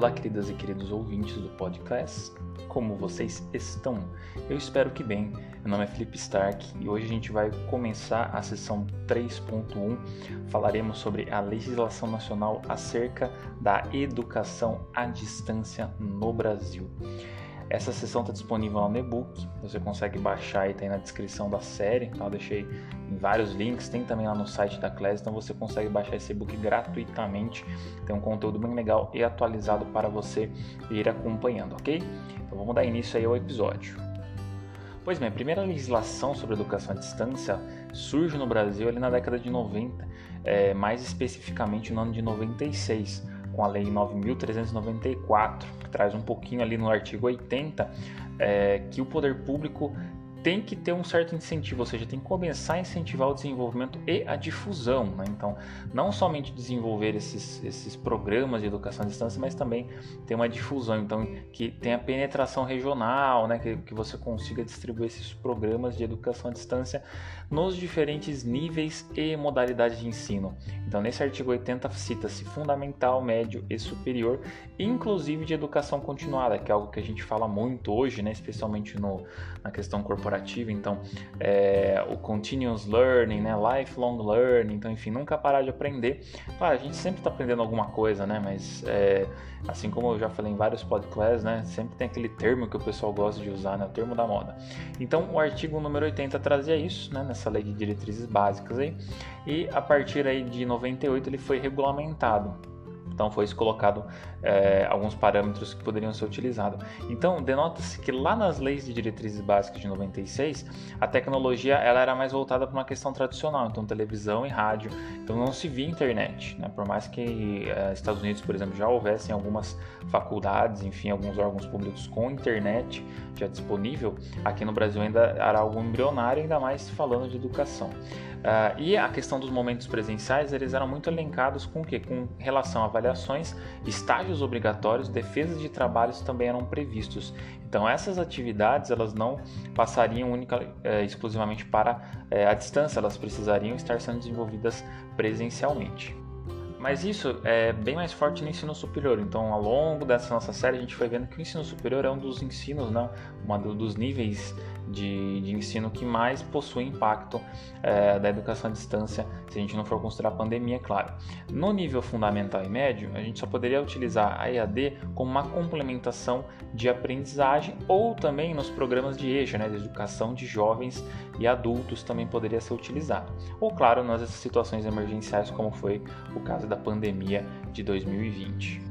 Olá, queridas e queridos ouvintes do podcast. Como vocês estão? Eu espero que bem. Meu nome é Felipe Stark e hoje a gente vai começar a sessão 3.1. Falaremos sobre a legislação nacional acerca da educação à distância no Brasil. Essa sessão está disponível no e-book, você consegue baixar e tá aí na descrição da série, tá? Eu deixei em vários links, tem também lá no site da Class, então você consegue baixar esse e-book gratuitamente. Tem um conteúdo bem legal e atualizado para você ir acompanhando, ok? Então vamos dar início aí ao episódio. Pois bem, a primeira legislação sobre educação à distância surge no Brasil ali na década de 90, é, mais especificamente no ano de 96 com a Lei 9.394, que traz um pouquinho ali no artigo 80, é, que o poder público tem que ter um certo incentivo, ou seja, tem que começar a incentivar o desenvolvimento e a difusão. Né? Então, não somente desenvolver esses, esses programas de educação à distância, mas também ter uma difusão, então que tenha penetração regional, né? que, que você consiga distribuir esses programas de educação à distância nos diferentes níveis e modalidades de ensino. Então, nesse artigo 80 cita-se fundamental, médio e superior, inclusive de educação continuada, que é algo que a gente fala muito hoje, né? especialmente no, na questão corporativa corporativa, então é, o continuous learning, né, lifelong learning, então enfim, nunca parar de aprender. Claro, a gente sempre está aprendendo alguma coisa, né, mas é, assim como eu já falei em vários podcasts, né, sempre tem aquele termo que o pessoal gosta de usar, né, o termo da moda. Então o artigo número 80 trazia isso, né, nessa lei de diretrizes básicas aí, e a partir aí de 98 ele foi regulamentado. Então foi colocado é, alguns parâmetros que poderiam ser utilizados. Então denota-se que lá nas leis de diretrizes básicas de 96, a tecnologia ela era mais voltada para uma questão tradicional, então televisão e rádio. Então não se via internet, né? por mais que é, Estados Unidos, por exemplo, já houvessem algumas faculdades, enfim, alguns órgãos públicos com internet já disponível, aqui no Brasil ainda era algo embrionário, ainda mais falando de educação. Uh, e a questão dos momentos presenciais, eles eram muito elencados com o quê? Com relação a avaliações, estágios obrigatórios, defesas de trabalhos também eram previstos. Então essas atividades elas não passariam única, eh, exclusivamente para eh, a distância, elas precisariam estar sendo desenvolvidas presencialmente. Mas isso é bem mais forte no ensino superior. Então, ao longo dessa nossa série, a gente foi vendo que o ensino superior é um dos ensinos, não, um dos níveis de, de ensino que mais possui impacto é, da educação à distância, se a gente não for considerar a pandemia, é claro. No nível fundamental e médio, a gente só poderia utilizar a EAD como uma complementação de aprendizagem ou também nos programas de eixo, né, de educação de jovens e adultos também poderia ser utilizado. Ou, claro, nas situações emergenciais, como foi o caso da pandemia de 2020.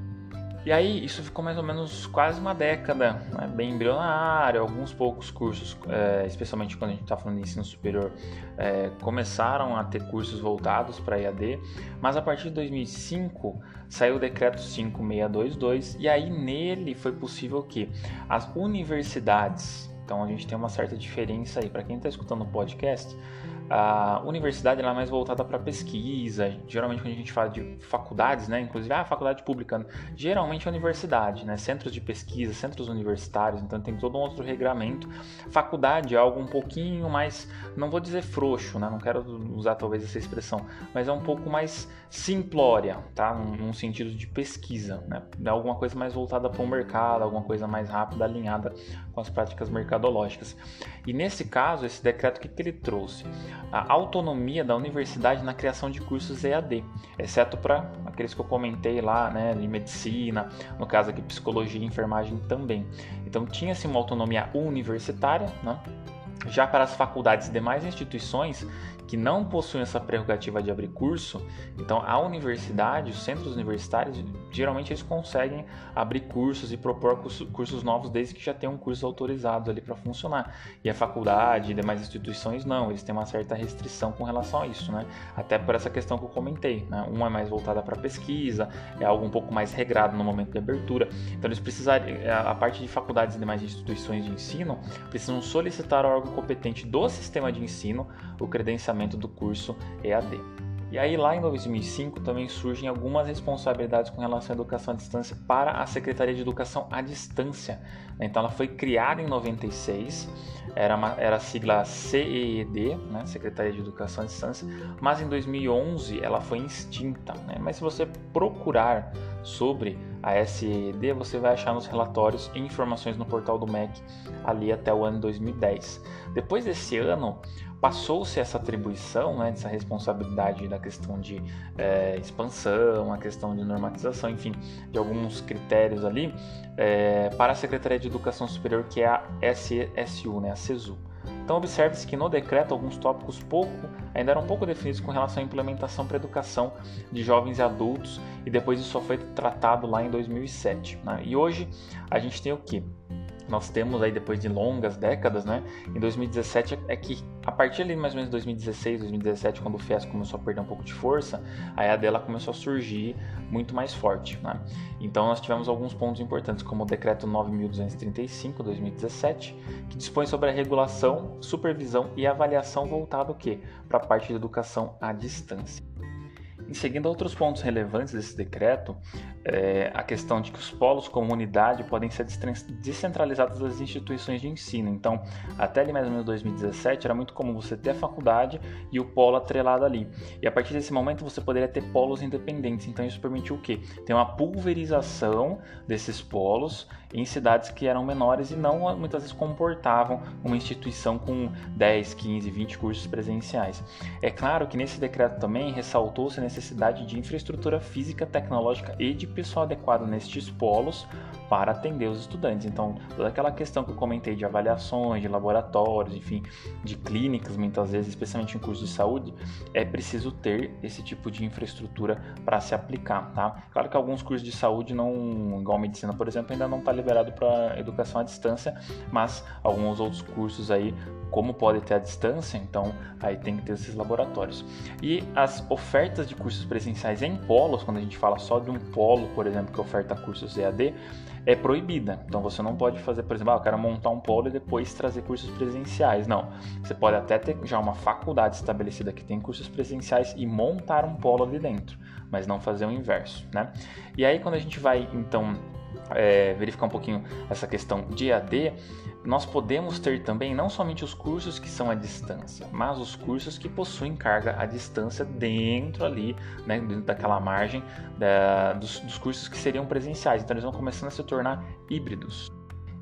E aí isso ficou mais ou menos quase uma década, né, bem embrionário, alguns poucos cursos, é, especialmente quando a gente está falando de ensino superior, é, começaram a ter cursos voltados para EAD, mas a partir de 2005 saiu o decreto 5622 e aí nele foi possível que as universidades, então a gente tem uma certa diferença aí, para quem está escutando o podcast, a universidade é mais voltada para pesquisa. Geralmente quando a gente fala de faculdades, né, inclusive a ah, faculdade pública, geralmente é universidade, né, centros de pesquisa, centros universitários, então tem todo um outro regramento. Faculdade é algo um pouquinho mais, não vou dizer frouxo, né, não quero usar talvez essa expressão, mas é um pouco mais simplória, tá, num sentido de pesquisa, né, é alguma coisa mais voltada para o mercado, alguma coisa mais rápida, alinhada com as práticas mercadológicas. E nesse caso, esse decreto o que, que ele trouxe? A autonomia da universidade na criação de cursos EAD, exceto para aqueles que eu comentei lá, né, de medicina, no caso aqui psicologia e enfermagem também. Então tinha-se uma autonomia universitária, né? Já para as faculdades e demais instituições que não possuem essa prerrogativa de abrir curso, então a universidade, os centros universitários, geralmente eles conseguem abrir cursos e propor cursos novos desde que já tenham cursos autorizados ali para funcionar. E a faculdade e demais instituições não, eles têm uma certa restrição com relação a isso, né? Até por essa questão que eu comentei, né? Uma é mais voltada para pesquisa, é algo um pouco mais regrado no momento de abertura. Então eles precisariam, a parte de faculdades e demais instituições de ensino, precisam solicitar órgão competente do sistema de ensino o credenciamento do curso EAD. E aí lá em 2005 também surgem algumas responsabilidades com relação à educação à distância para a Secretaria de Educação à Distância. Então ela foi criada em 96, era, uma, era a sigla CEED, né, Secretaria de Educação à Distância, mas em 2011 ela foi extinta. Né? Mas se você procurar sobre a SED, você vai achar nos relatórios e informações no portal do MEC ali até o ano 2010. Depois desse ano, passou-se essa atribuição, né, essa responsabilidade da questão de é, expansão, a questão de normatização, enfim, de alguns critérios ali, é, para a Secretaria de Educação Superior, que é a SESU, né, a CESU. Então observe-se que no decreto alguns tópicos pouco ainda eram pouco definidos com relação à implementação para a educação de jovens e adultos e depois isso só foi tratado lá em 2007. Né? E hoje a gente tem o que? Nós temos aí depois de longas décadas, né? Em 2017 é que a partir ali mais ou menos 2016, 2017, quando o FES começou a perder um pouco de força, a EAD ela começou a surgir muito mais forte, né? Então nós tivemos alguns pontos importantes, como o decreto 9235 2017, que dispõe sobre a regulação, supervisão e avaliação voltado o quê? Para a parte de educação à distância. Seguindo outros pontos relevantes desse decreto, é, a questão de que os polos comunidade podem ser descentralizados das instituições de ensino. Então, até ali mais ou menos 2017, era muito comum você ter a faculdade e o polo atrelado ali. E a partir desse momento você poderia ter polos independentes. Então, isso permitiu o quê? Ter uma pulverização desses polos em cidades que eram menores e não muitas vezes comportavam uma instituição com 10, 15, 20 cursos presenciais. É claro que nesse decreto também ressaltou-se a necessidade de infraestrutura física, tecnológica e de pessoal adequado nestes polos para atender os estudantes. Então, toda aquela questão que eu comentei de avaliações, de laboratórios, enfim, de clínicas, muitas vezes, especialmente em cursos de saúde, é preciso ter esse tipo de infraestrutura para se aplicar, tá? Claro que alguns cursos de saúde não, igual medicina, por exemplo, ainda não está liberado para educação à distância, mas alguns outros cursos aí como pode ter a distância, então aí tem que ter esses laboratórios. E as ofertas de cursos presenciais em polos, quando a gente fala só de um polo, por exemplo, que oferta cursos EAD, é proibida. Então você não pode fazer, por exemplo, ah, eu quero montar um polo e depois trazer cursos presenciais. Não. Você pode até ter já uma faculdade estabelecida que tem cursos presenciais e montar um polo ali dentro, mas não fazer o inverso, né? E aí quando a gente vai então é, verificar um pouquinho essa questão de AD, nós podemos ter também não somente os cursos que são à distância, mas os cursos que possuem carga à distância dentro ali, né, dentro daquela margem da, dos, dos cursos que seriam presenciais. Então eles vão começando a se tornar híbridos.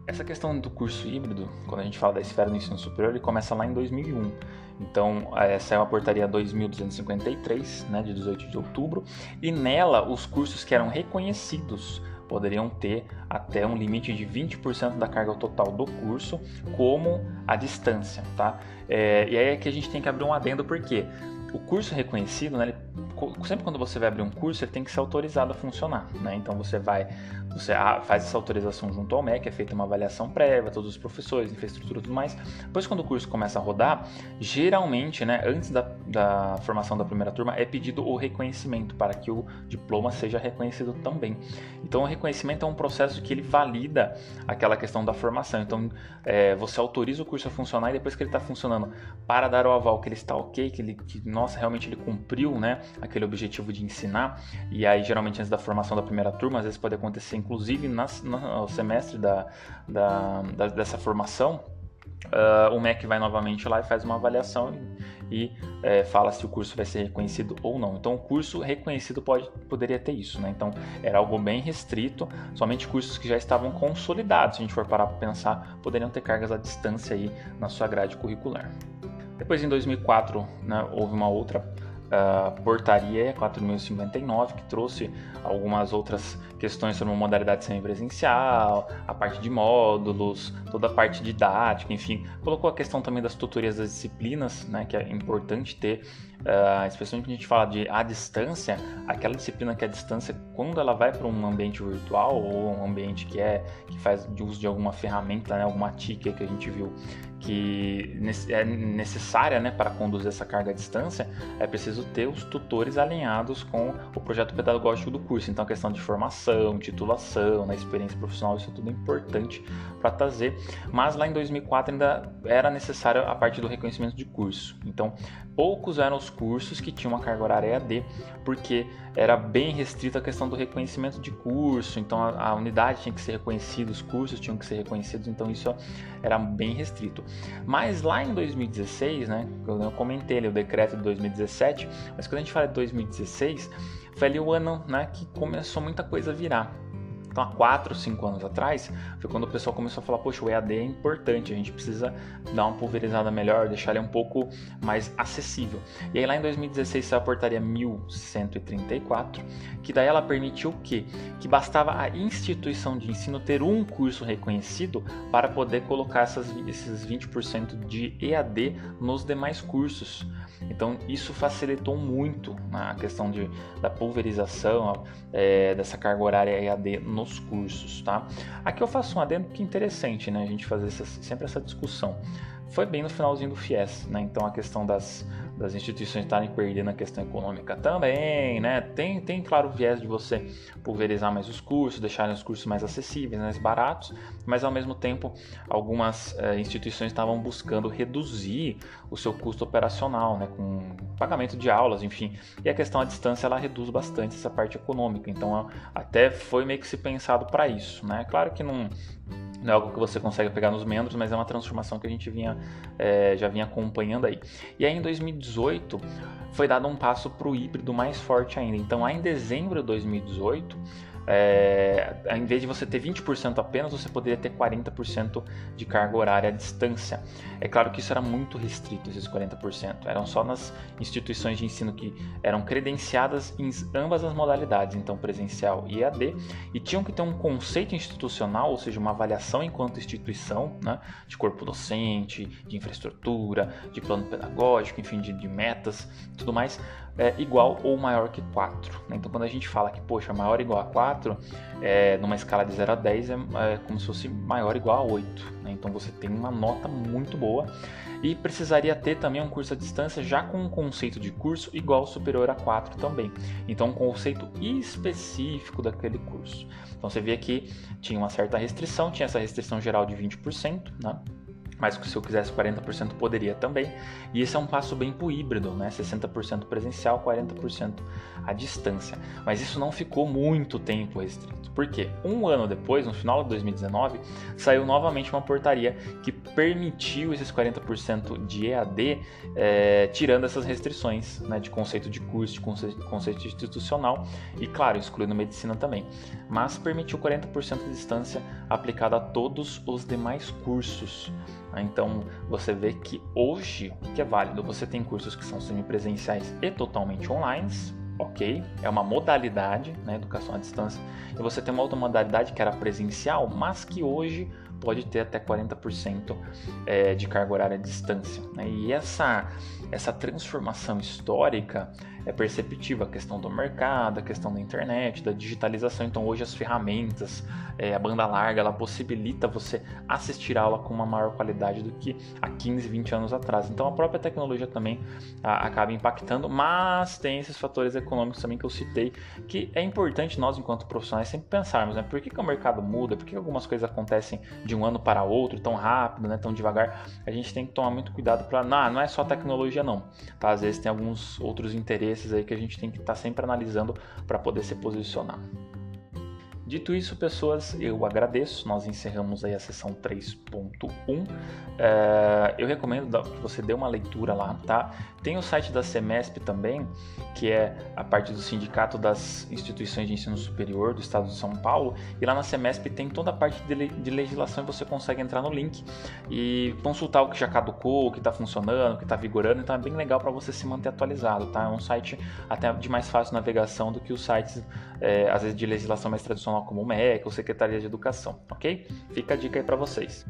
Essa questão do curso híbrido, quando a gente fala da esfera do ensino superior, ele começa lá em 2001. Então, essa é uma portaria 2253, né, de 18 de outubro, e nela os cursos que eram reconhecidos poderiam ter até um limite de 20% da carga total do curso como a distância, tá? É, e aí é que a gente tem que abrir um adendo porque o curso reconhecido, né, ele, sempre quando você vai abrir um curso, ele tem que ser autorizado a funcionar, né? Então você vai você faz essa autorização junto ao MEC, é feita uma avaliação prévia, todos os professores, infraestrutura e tudo mais. Depois, quando o curso começa a rodar, geralmente, né, antes da, da formação da primeira turma, é pedido o reconhecimento para que o diploma seja reconhecido também. Então, o reconhecimento é um processo que ele valida aquela questão da formação. Então, é, você autoriza o curso a funcionar e depois que ele está funcionando, para dar o aval que ele está ok, que ele, que, nossa, realmente ele cumpriu, né, aquele objetivo de ensinar. E aí, geralmente, antes da formação da primeira turma, às vezes pode acontecer inclusive nas, no semestre da, da, da dessa formação, uh, o MEC vai novamente lá e faz uma avaliação e, e é, fala se o curso vai ser reconhecido ou não. Então, o curso reconhecido pode, poderia ter isso, né? Então, era algo bem restrito, somente cursos que já estavam consolidados, se a gente for parar para pensar, poderiam ter cargas à distância aí na sua grade curricular. Depois, em 2004, né, houve uma outra portaria 4059 que trouxe algumas outras questões sobre uma modalidade semipresencial, a parte de módulos, toda a parte didática, enfim, colocou a questão também das tutorias das disciplinas, né, que é importante ter uh, especialmente quando a gente fala de à distância, aquela disciplina que é à distância, quando ela vai para um ambiente virtual ou um ambiente que é que faz uso de alguma ferramenta, né, alguma TIC que a gente viu que é necessária né, para conduzir essa carga à distância, é preciso ter os tutores alinhados com o projeto pedagógico do curso. Então, a questão de formação, titulação, né, experiência profissional, isso é tudo importante para trazer. Mas lá em 2004 ainda era necessário a parte do reconhecimento de curso. Então, poucos eram os cursos que tinham uma carga horária EAD, porque era bem restrita a questão do reconhecimento de curso, então a, a, unidade tinha que ser reconhecida, os cursos tinham que ser reconhecidos, então isso era bem restrito. Mas lá em 2016, né, eu comentei ali o decreto de 2017, mas quando a gente fala de 2016, foi ali o ano né, que começou muita coisa a virar. Então, há 4, 5 anos atrás, foi quando o pessoal começou a falar: poxa, o EAD é importante, a gente precisa dar uma pulverizada melhor, deixar ele um pouco mais acessível. E aí, lá em 2016, saiu a portaria 1134, que daí ela permitiu o quê? Que bastava a instituição de ensino ter um curso reconhecido para poder colocar essas, esses 20% de EAD nos demais cursos. Então, isso facilitou muito a questão de, da pulverização é, dessa carga horária EAD nos cursos, tá? Aqui eu faço um adendo que é interessante, né? A gente fazer essa, sempre essa discussão. Foi bem no finalzinho do FIES, né? Então a questão das, das instituições estarem perdendo a questão econômica também, né? Tem, tem claro o viés de você pulverizar mais os cursos, deixarem os cursos mais acessíveis, mais baratos, mas ao mesmo tempo algumas eh, instituições estavam buscando reduzir o seu custo operacional, né? Com pagamento de aulas, enfim. E a questão à distância ela reduz bastante essa parte econômica. Então até foi meio que se pensado para isso, né? Claro que não não é algo que você consegue pegar nos membros, mas é uma transformação que a gente vinha, é, já vinha acompanhando aí. E aí em 2018 foi dado um passo para o híbrido mais forte ainda. Então, lá em dezembro de 2018, é, em vez de você ter 20% apenas, você poderia ter 40% de carga horária à distância. É claro que isso era muito restrito, esses 40%. Eram só nas instituições de ensino que eram credenciadas em ambas as modalidades, então presencial e EAD, e tinham que ter um conceito institucional, ou seja, uma avaliação enquanto instituição, né, de corpo docente, de infraestrutura, de plano pedagógico, enfim, de, de metas, tudo mais, é, igual ou maior que 4. Né? Então, quando a gente fala que, poxa, maior ou igual a 4, é, numa escala de 0 a 10, é, é como se fosse maior ou igual a 8. Né? Então, você tem uma nota muito boa e precisaria ter também um curso à distância já com um conceito de curso igual ou superior a 4 também. Então, um conceito específico daquele curso. Então, você vê que tinha uma certa restrição, tinha essa restrição geral de 20%, né? Mas se eu quisesse 40% poderia também. E esse é um passo bem para o híbrido, né? 60% presencial, 40% à distância. Mas isso não ficou muito tempo restrito. Porque um ano depois, no final de 2019, saiu novamente uma portaria que permitiu esses 40% de EAD, é, tirando essas restrições né, de conceito de curso, de conceito, conceito institucional e, claro, excluindo medicina também. Mas permitiu 40% de distância aplicada a todos os demais cursos. Né? Então você vê que hoje o que é válido, você tem cursos que são semipresenciais e totalmente online, ok, é uma modalidade, né, educação à distância, e você tem uma outra modalidade que era presencial, mas que hoje pode ter até 40% é, de carga horária à distância. Né? E essa, essa transformação histórica é perceptível a questão do mercado, a questão da internet, da digitalização. Então hoje as ferramentas, é, a banda larga, ela possibilita você assistir a aula com uma maior qualidade do que há 15, 20 anos atrás. Então a própria tecnologia também acaba impactando, mas tem esses fatores econômicos também que eu citei, que é importante nós enquanto profissionais sempre pensarmos, né? Por que, que o mercado muda? Por que algumas coisas acontecem de um ano para outro tão rápido, né? Tão devagar? A gente tem que tomar muito cuidado para, não, não é só tecnologia não, tá? Às vezes tem alguns outros interesses aí que a gente tem que estar tá sempre analisando para poder se posicionar. Dito isso, pessoas, eu agradeço. Nós encerramos aí a sessão 3.1. É, eu recomendo que você dê uma leitura lá, tá? Tem o site da Semesp também, que é a parte do Sindicato das Instituições de Ensino Superior do Estado de São Paulo. E lá na Semesp tem toda a parte de legislação e você consegue entrar no link e consultar o que já caducou, o que está funcionando, o que está vigorando. Então é bem legal para você se manter atualizado, tá? É um site até de mais fácil navegação do que os sites, é, às vezes, de legislação mais tradicional como o MEC ou Secretaria de Educação, ok? Fica a dica aí para vocês.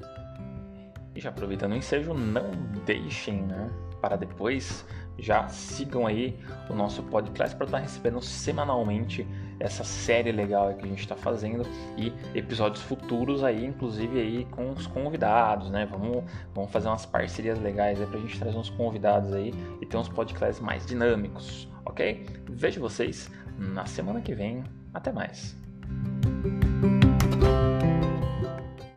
E já aproveitando o ensejo, não deixem né, para depois, já sigam aí o nosso podcast para estar tá recebendo semanalmente essa série legal que a gente está fazendo e episódios futuros aí, inclusive aí com os convidados, né? Vamos, vamos fazer umas parcerias legais aí para a gente trazer uns convidados aí e ter uns podcasts mais dinâmicos, ok? Vejo vocês na semana que vem. Até mais.